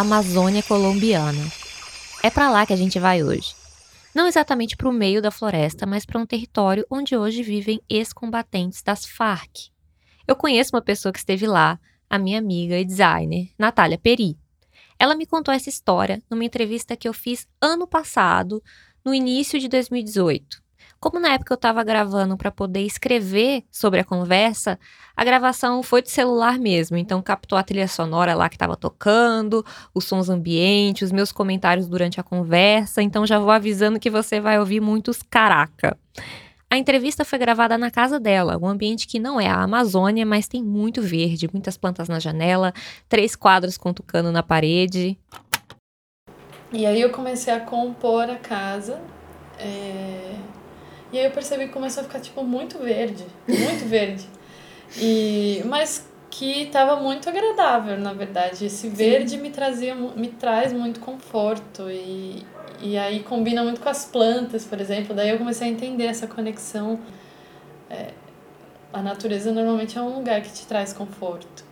Amazônia colombiana. É para lá que a gente vai hoje. Não exatamente para o meio da floresta, mas para um território onde hoje vivem ex-combatentes das Farc. Eu conheço uma pessoa que esteve lá, a minha amiga e designer, Natália Peri. Ela me contou essa história numa entrevista que eu fiz ano passado, no início de 2018. Como na época eu estava gravando para poder escrever sobre a conversa, a gravação foi de celular mesmo, então captou a trilha sonora lá que estava tocando, os sons ambientes, os meus comentários durante a conversa, então já vou avisando que você vai ouvir muitos caraca. A entrevista foi gravada na casa dela, um ambiente que não é a Amazônia, mas tem muito verde, muitas plantas na janela, três quadros com tucano na parede. E aí eu comecei a compor a casa. É... E aí eu percebi que começou a ficar, tipo, muito verde. Muito verde. E... Mas que estava muito agradável, na verdade. Esse verde me trazia, me traz muito conforto e, e aí combina muito com as plantas, por exemplo. Daí eu comecei a entender essa conexão. É, a natureza normalmente é um lugar que te traz conforto.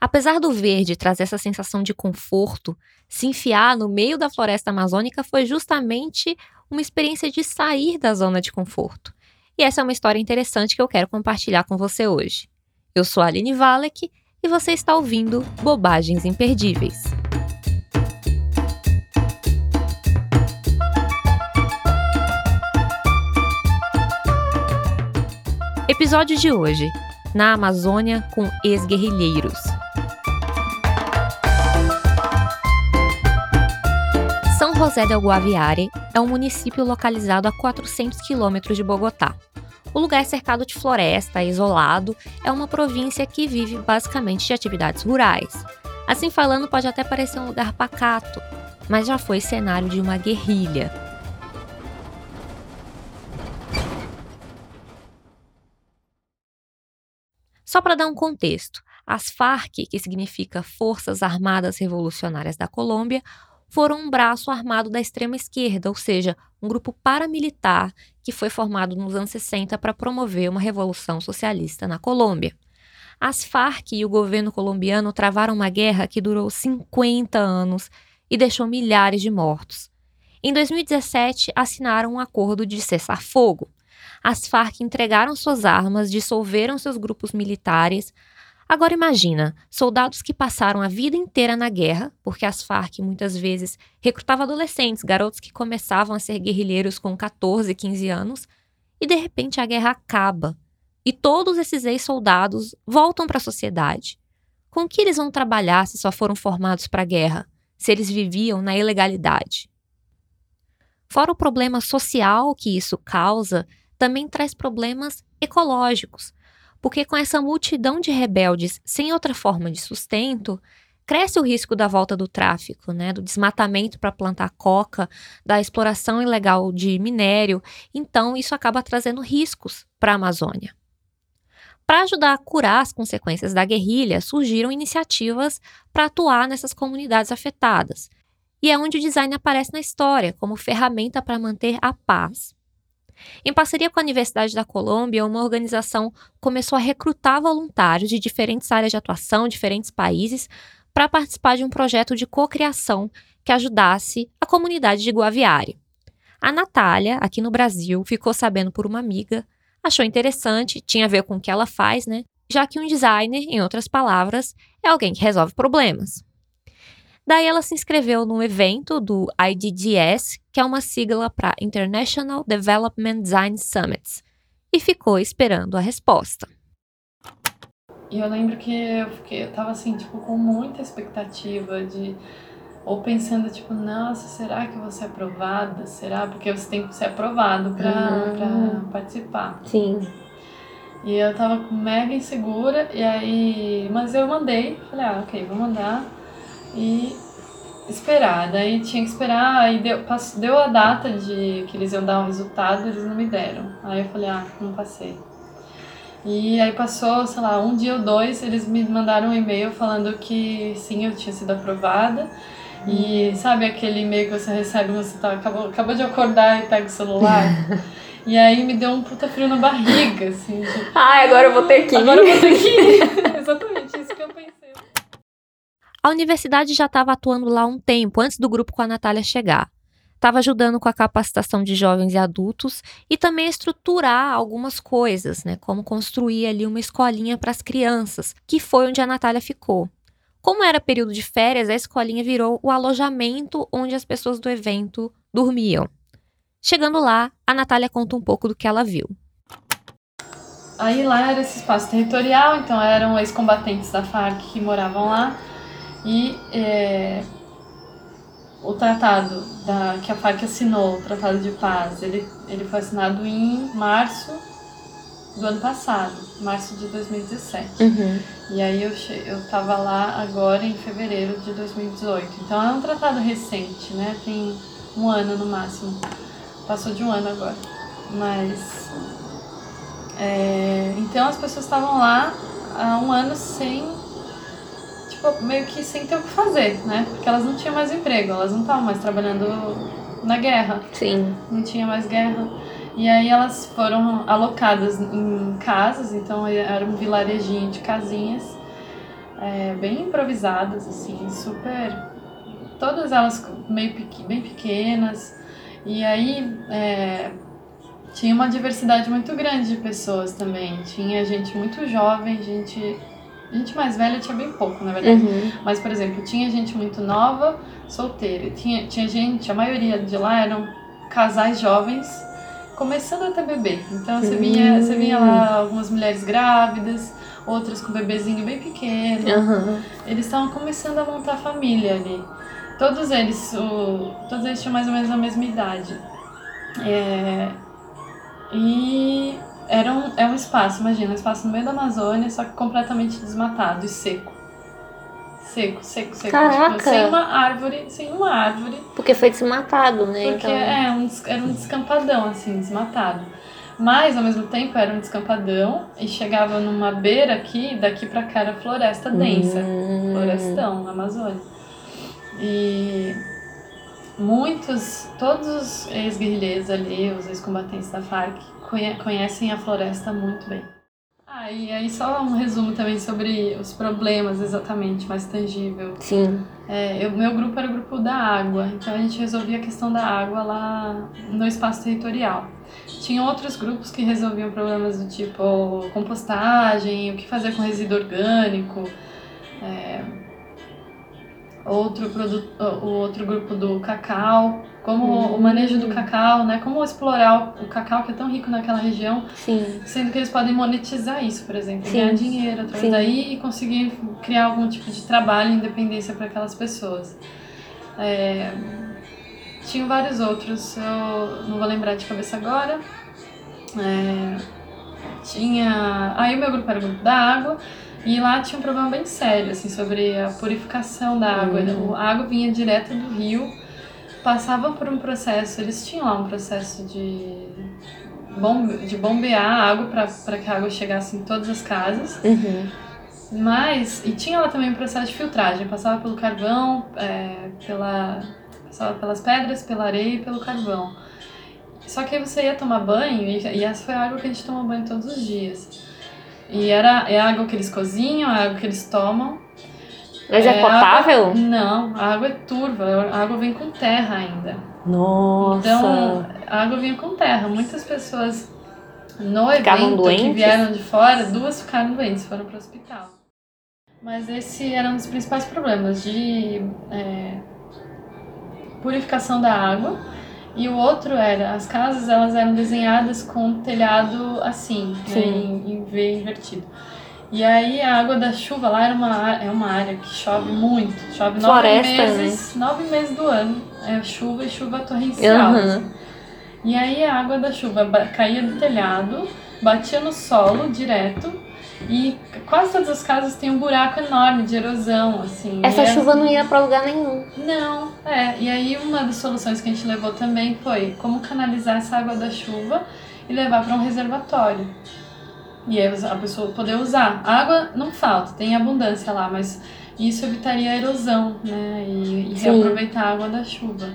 Apesar do verde trazer essa sensação de conforto, se enfiar no meio da floresta amazônica foi justamente uma experiência de sair da zona de conforto. E essa é uma história interessante que eu quero compartilhar com você hoje. Eu sou a Aline Valek e você está ouvindo Bobagens Imperdíveis. Episódio de hoje: Na Amazônia com ex-guerrilheiros. São José del Guaviare é um município localizado a 400 quilômetros de Bogotá. O lugar é cercado de floresta, isolado, é uma província que vive basicamente de atividades rurais. Assim falando, pode até parecer um lugar pacato, mas já foi cenário de uma guerrilha. Só para dar um contexto, as FARC, que significa Forças Armadas Revolucionárias da Colômbia, foram um braço armado da extrema esquerda, ou seja, um grupo paramilitar que foi formado nos anos 60 para promover uma revolução socialista na Colômbia. As Farc e o governo colombiano travaram uma guerra que durou 50 anos e deixou milhares de mortos. Em 2017, assinaram um acordo de cessar fogo. As Farc entregaram suas armas, dissolveram seus grupos militares, Agora imagina, soldados que passaram a vida inteira na guerra, porque as Farc muitas vezes recrutavam adolescentes, garotos que começavam a ser guerrilheiros com 14, 15 anos, e de repente a guerra acaba. E todos esses ex-soldados voltam para a sociedade. Com que eles vão trabalhar se só foram formados para a guerra, se eles viviam na ilegalidade? Fora o problema social que isso causa, também traz problemas ecológicos, porque com essa multidão de rebeldes sem outra forma de sustento, cresce o risco da volta do tráfico, né, do desmatamento para plantar coca, da exploração ilegal de minério. Então, isso acaba trazendo riscos para a Amazônia. Para ajudar a curar as consequências da guerrilha, surgiram iniciativas para atuar nessas comunidades afetadas. E é onde o design aparece na história como ferramenta para manter a paz. Em parceria com a Universidade da Colômbia, uma organização começou a recrutar voluntários de diferentes áreas de atuação, diferentes países, para participar de um projeto de cocriação que ajudasse a comunidade de Guaviare. A Natália, aqui no Brasil, ficou sabendo por uma amiga, achou interessante, tinha a ver com o que ela faz, né? Já que um designer, em outras palavras, é alguém que resolve problemas. Daí ela se inscreveu num evento do IDDS, que é uma sigla para International Development Design Summits, e ficou esperando a resposta. E eu lembro que eu fiquei, eu tava assim, tipo, com muita expectativa de ou pensando tipo, nossa, será que eu vou ser aprovada? Será? Porque você tem que ser aprovado para uhum. participar. Sim. E eu tava mega insegura, e aí. Mas eu mandei, falei, ah, ok, vou mandar e esperar. Daí tinha que esperar, aí deu, passou, deu a data de que eles iam dar o um resultado, eles não me deram. Aí eu falei, ah, não passei. E aí passou, sei lá, um dia ou dois, eles me mandaram um e-mail falando que sim, eu tinha sido aprovada. E sabe aquele e-mail que você recebe quando você tá, acabou, acabou de acordar e pega o celular? e aí me deu um puta frio na barriga, assim. Ai, agora eu vou ter que ir. Agora eu vou ter que ir. Exatamente, isso que eu pensei. A universidade já estava atuando lá um tempo, antes do grupo com a Natália chegar. Estava ajudando com a capacitação de jovens e adultos e também estruturar algumas coisas, né? Como construir ali uma escolinha para as crianças, que foi onde a Natália ficou. Como era período de férias, a escolinha virou o alojamento onde as pessoas do evento dormiam. Chegando lá, a Natália conta um pouco do que ela viu. Aí lá era esse espaço territorial, então eram ex-combatentes da Farc que moravam lá. E é, o tratado da, que a FARC assinou, o Tratado de Paz, ele, ele foi assinado em março do ano passado, março de 2017. Uhum. E aí eu, eu tava lá agora em fevereiro de 2018. Então é um tratado recente, né? Tem um ano no máximo. Passou de um ano agora. Mas. É, então as pessoas estavam lá há um ano sem tipo, meio que sem ter o que fazer, né? Porque elas não tinham mais emprego, elas não estavam mais trabalhando na guerra. Sim. Não tinha mais guerra. E aí elas foram alocadas em casas, então era um vilarejinho de casinhas, é, bem improvisadas, assim, super. Todas elas meio bem pequenas. E aí é, tinha uma diversidade muito grande de pessoas também. Tinha gente muito jovem, gente Gente mais velha tinha bem pouco, na verdade. Uhum. Mas, por exemplo, tinha gente muito nova, solteira. Tinha, tinha gente, a maioria de lá eram casais jovens começando a ter bebê. Então você uhum. você via lá algumas mulheres grávidas, outras com bebezinho bem pequeno. Uhum. Eles estavam começando a montar família ali. Todos eles, o, todos eles tinham mais ou menos a mesma idade. É, e era um, é um espaço, imagina, um espaço no meio da Amazônia, só que completamente desmatado e seco. Seco, seco, seco. Caraca. Tipo, sem uma árvore, sem uma árvore. Porque foi desmatado, né? Porque então... é, um, era um descampadão, assim, desmatado. Mas, ao mesmo tempo, era um descampadão e chegava numa beira aqui, daqui pra cá era floresta densa. Hum. Florestão, Amazônia. E muitos, todos os ex-guerrilheiros ali, os ex-combatentes da FARC, conhecem a floresta muito bem. Ah, e aí só um resumo também sobre os problemas exatamente, mais tangível. Sim. É, eu, meu grupo era o grupo da água, então a gente resolvia a questão da água lá no espaço territorial. Tinha outros grupos que resolviam problemas do tipo compostagem, o que fazer com resíduo orgânico, é, outro, produto, o outro grupo do cacau, como uhum. o manejo do cacau, né? Como explorar o, cacau que é tão rico naquela região, Sim. sendo que eles podem monetizar isso, por exemplo, Sim. ganhar dinheiro através Sim. daí e conseguir criar algum tipo de trabalho e independência para aquelas pessoas. É, tinha vários outros, eu não vou lembrar de cabeça agora. É, tinha. Aí o meu grupo era o grupo da água. E lá tinha um problema bem sério, assim, sobre a purificação da água. Uhum. A água vinha direto do rio, passava por um processo, eles tinham lá um processo de, bombe, de bombear a água para que a água chegasse em todas as casas. Uhum. Mas, e tinha lá também um processo de filtragem, passava pelo carvão, é, pela, passava pelas pedras, pela areia e pelo carvão. Só que aí você ia tomar banho, e, e essa foi a água que a gente tomou banho todos os dias. E era, é a água que eles cozinham, a água que eles tomam. Mas é, é potável? Água, não, a água é turva, a água vem com terra ainda. Nossa! Então, a água vinha com terra. Muitas pessoas no Ficavam evento doentes? que vieram de fora, duas ficaram doentes, foram para o hospital. Mas esse era um dos principais problemas de é, purificação da água e o outro era, as casas elas eram desenhadas com telhado assim, né, em, em V invertido. E aí a água da chuva lá era uma, é uma área que chove muito, chove Floresta, nove meses, né? nove meses do ano. É chuva e chuva torrencial. Uhum. Assim. E aí a água da chuva caía do telhado, batia no solo direto e quase todas as casas têm um buraco enorme de erosão, assim. Essa chuva não ia para lugar nenhum. Não, é. E aí uma das soluções que a gente levou também foi como canalizar essa água da chuva e levar para um reservatório. E aí a pessoa poder usar. A água não falta, tem abundância lá, mas isso evitaria a erosão, né? E, e reaproveitar a água da chuva.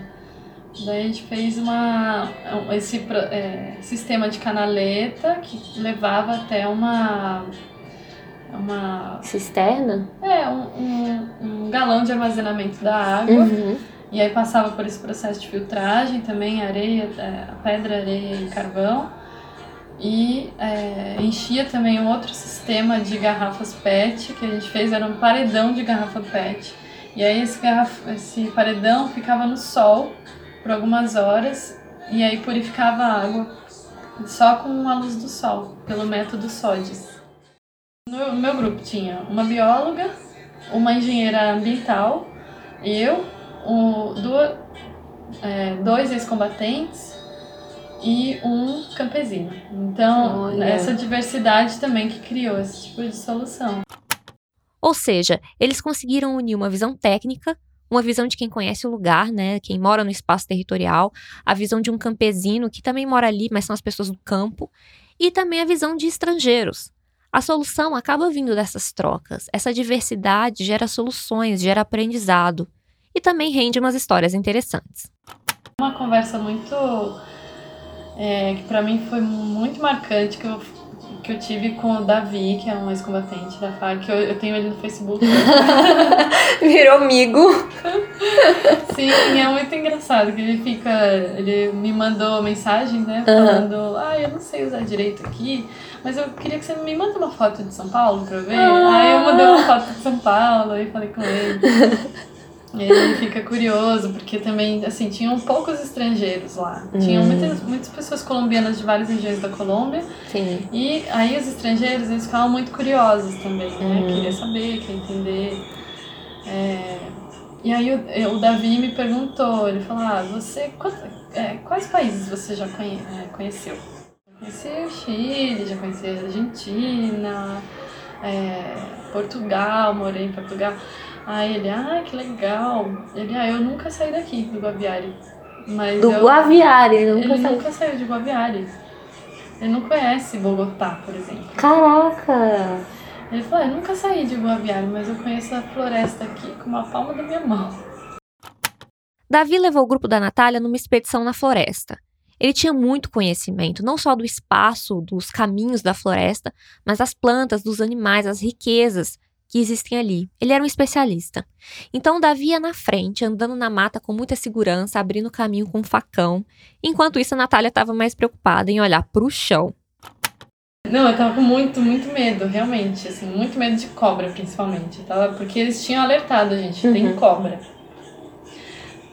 Daí a gente fez uma, esse é, sistema de canaleta que levava até uma uma cisterna? É, um, um, um galão de armazenamento da água. Uhum. E aí passava por esse processo de filtragem também, areia, é, pedra, areia e carvão. E é, enchia também um outro sistema de garrafas PET que a gente fez, era um paredão de garrafa PET. E aí esse, garraf... esse paredão ficava no sol por algumas horas e aí purificava a água só com a luz do sol, pelo método SODES. No meu grupo tinha uma bióloga, uma engenheira ambiental, eu, um, duas, é, dois ex-combatentes e um campesino. Então, Olha. essa diversidade também que criou esse tipo de solução. Ou seja, eles conseguiram unir uma visão técnica, uma visão de quem conhece o lugar, né, quem mora no espaço territorial, a visão de um campesino que também mora ali, mas são as pessoas do campo, e também a visão de estrangeiros. A solução acaba vindo dessas trocas. Essa diversidade gera soluções, gera aprendizado e também rende umas histórias interessantes. Uma conversa muito é, que para mim foi muito marcante que eu que eu tive com o Davi, que é um ex-combatente da FARC, eu, eu tenho ele no Facebook. Virou amigo. Sim, é muito engraçado que ele fica. Ele me mandou mensagem, né? Falando, uhum. ah, eu não sei usar direito aqui, mas eu queria que você me manda uma foto de São Paulo pra eu ver. Ah. Aí eu mandei uma foto de São Paulo e falei com ele. ele fica curioso, porque também, assim, tinham poucos estrangeiros lá. Hum. Tinham muitas, muitas pessoas colombianas de várias regiões da Colômbia. Sim. E aí os estrangeiros, eles ficavam muito curiosos também, né? Hum. Queria saber, queria entender. É... E aí o, o Davi me perguntou, ele falou, ah, você, é, quais países você já conhe, é, conheceu? Conheci o Chile, já conheci a Argentina, é, Portugal, morei em Portugal. Aí ele, ah, que legal. Ele, ah, eu nunca saí daqui do Guaviare. Mas do eu, Guaviare, ele nunca ele saiu. nunca saiu de Guaviare. Ele não conhece Bogotá, por exemplo. Caraca! Ele falou, ah, eu nunca saí de Guaviare, mas eu conheço a floresta aqui com uma palma da minha mão. Davi levou o grupo da Natália numa expedição na floresta. Ele tinha muito conhecimento, não só do espaço, dos caminhos da floresta, mas das plantas, dos animais, as riquezas que existem ali. Ele era um especialista. Então Davi ia na frente, andando na mata com muita segurança, abrindo caminho com um facão. Enquanto isso, a Natália estava mais preocupada em olhar para o chão. Não, eu tava com muito, muito medo, realmente, assim, muito medo de cobra, principalmente. Tava, porque eles tinham alertado a gente, uhum. tem cobra.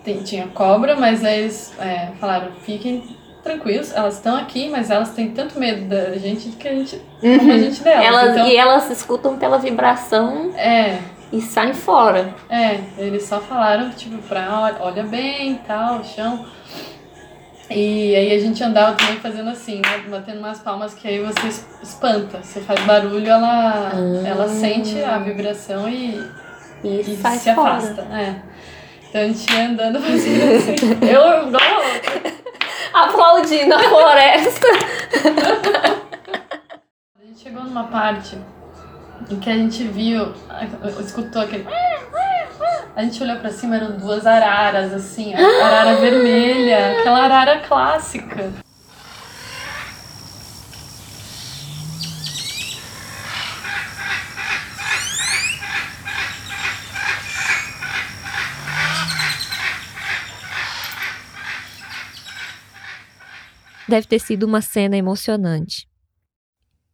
Tem, tinha cobra, mas aí eles é, falaram, fiquem tranquilos, elas estão aqui, mas elas têm tanto medo da gente que a gente. Uhum. como a gente delas. Elas, então, e elas escutam pela vibração. É. E saem fora. É, eles só falaram, tipo, pra olha bem e tal, chão. E aí a gente andava também fazendo assim, né? Batendo umas palmas que aí você espanta. Você faz barulho, ela, ah. ela sente a vibração e, e, e se afasta. É. Então a gente ia andando fazendo assim. Eu igual aplaudindo a floresta. A gente chegou numa parte em que a gente viu, escutou aquele. A gente olhou pra cima, eram duas araras, assim, arara vermelha, aquela arara clássica. Deve ter sido uma cena emocionante.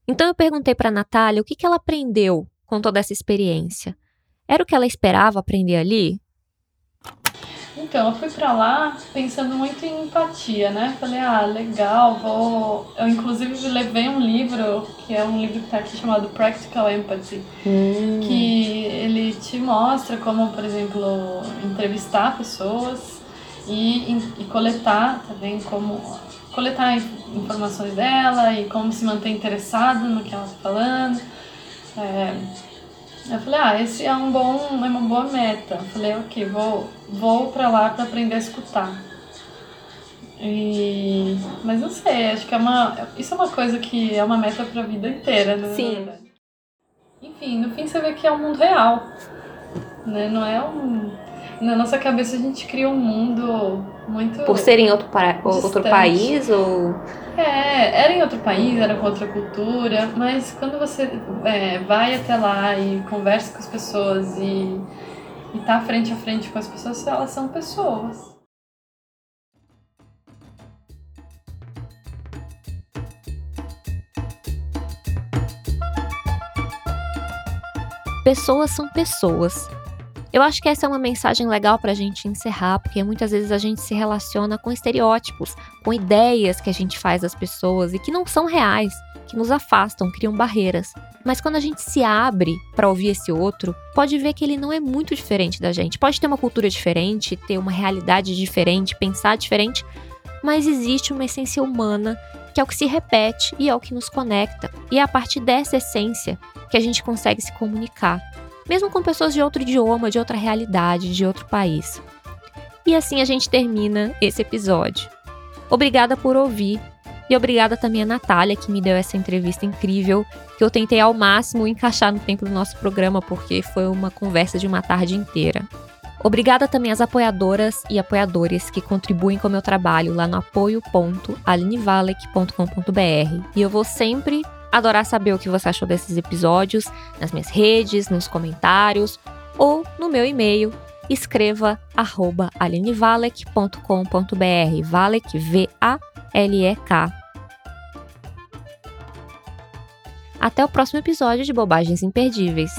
Então eu perguntei para Natália o que, que ela aprendeu com toda essa experiência. Era o que ela esperava aprender ali? Então, eu fui para lá pensando muito em empatia, né? Falei, ah, legal, vou. Eu, inclusive, levei um livro, que é um livro que tá aqui chamado Practical Empathy, hum. que ele te mostra como, por exemplo, entrevistar pessoas e, e coletar também como coletar informações dela e como se manter interessado no que ela está falando. É, eu falei, ah, esse é um bom, é uma boa meta. Eu falei, ok, vou, vou para lá para aprender a escutar. E, mas não sei, acho que é uma, isso é uma coisa que é uma meta para a vida inteira, né? Sim. Enfim, no fim você vê que é um mundo real, né? Não é um na nossa cabeça a gente cria um mundo muito. Por ser em outro, para... outro país ou. É, era em outro país, era com outra cultura, mas quando você é, vai até lá e conversa com as pessoas e, e tá frente a frente com as pessoas, elas são pessoas. Pessoas são pessoas. Eu acho que essa é uma mensagem legal para a gente encerrar, porque muitas vezes a gente se relaciona com estereótipos, com ideias que a gente faz das pessoas e que não são reais, que nos afastam, criam barreiras. Mas quando a gente se abre para ouvir esse outro, pode ver que ele não é muito diferente da gente. Pode ter uma cultura diferente, ter uma realidade diferente, pensar diferente, mas existe uma essência humana que é o que se repete e é o que nos conecta. E é a partir dessa essência que a gente consegue se comunicar, mesmo com pessoas de outro idioma, de outra realidade, de outro país. E assim a gente termina esse episódio. Obrigada por ouvir. E obrigada também a Natália, que me deu essa entrevista incrível, que eu tentei ao máximo encaixar no tempo do nosso programa, porque foi uma conversa de uma tarde inteira. Obrigada também às apoiadoras e apoiadores que contribuem com o meu trabalho lá no apoio.alinevalek.com.br. E eu vou sempre adorar saber o que você achou desses episódios nas minhas redes, nos comentários ou no meu e-mail. Escreva arroba alinevalek.com.br Valek, V-A-L-E-K. Até o próximo episódio de Bobagens Imperdíveis.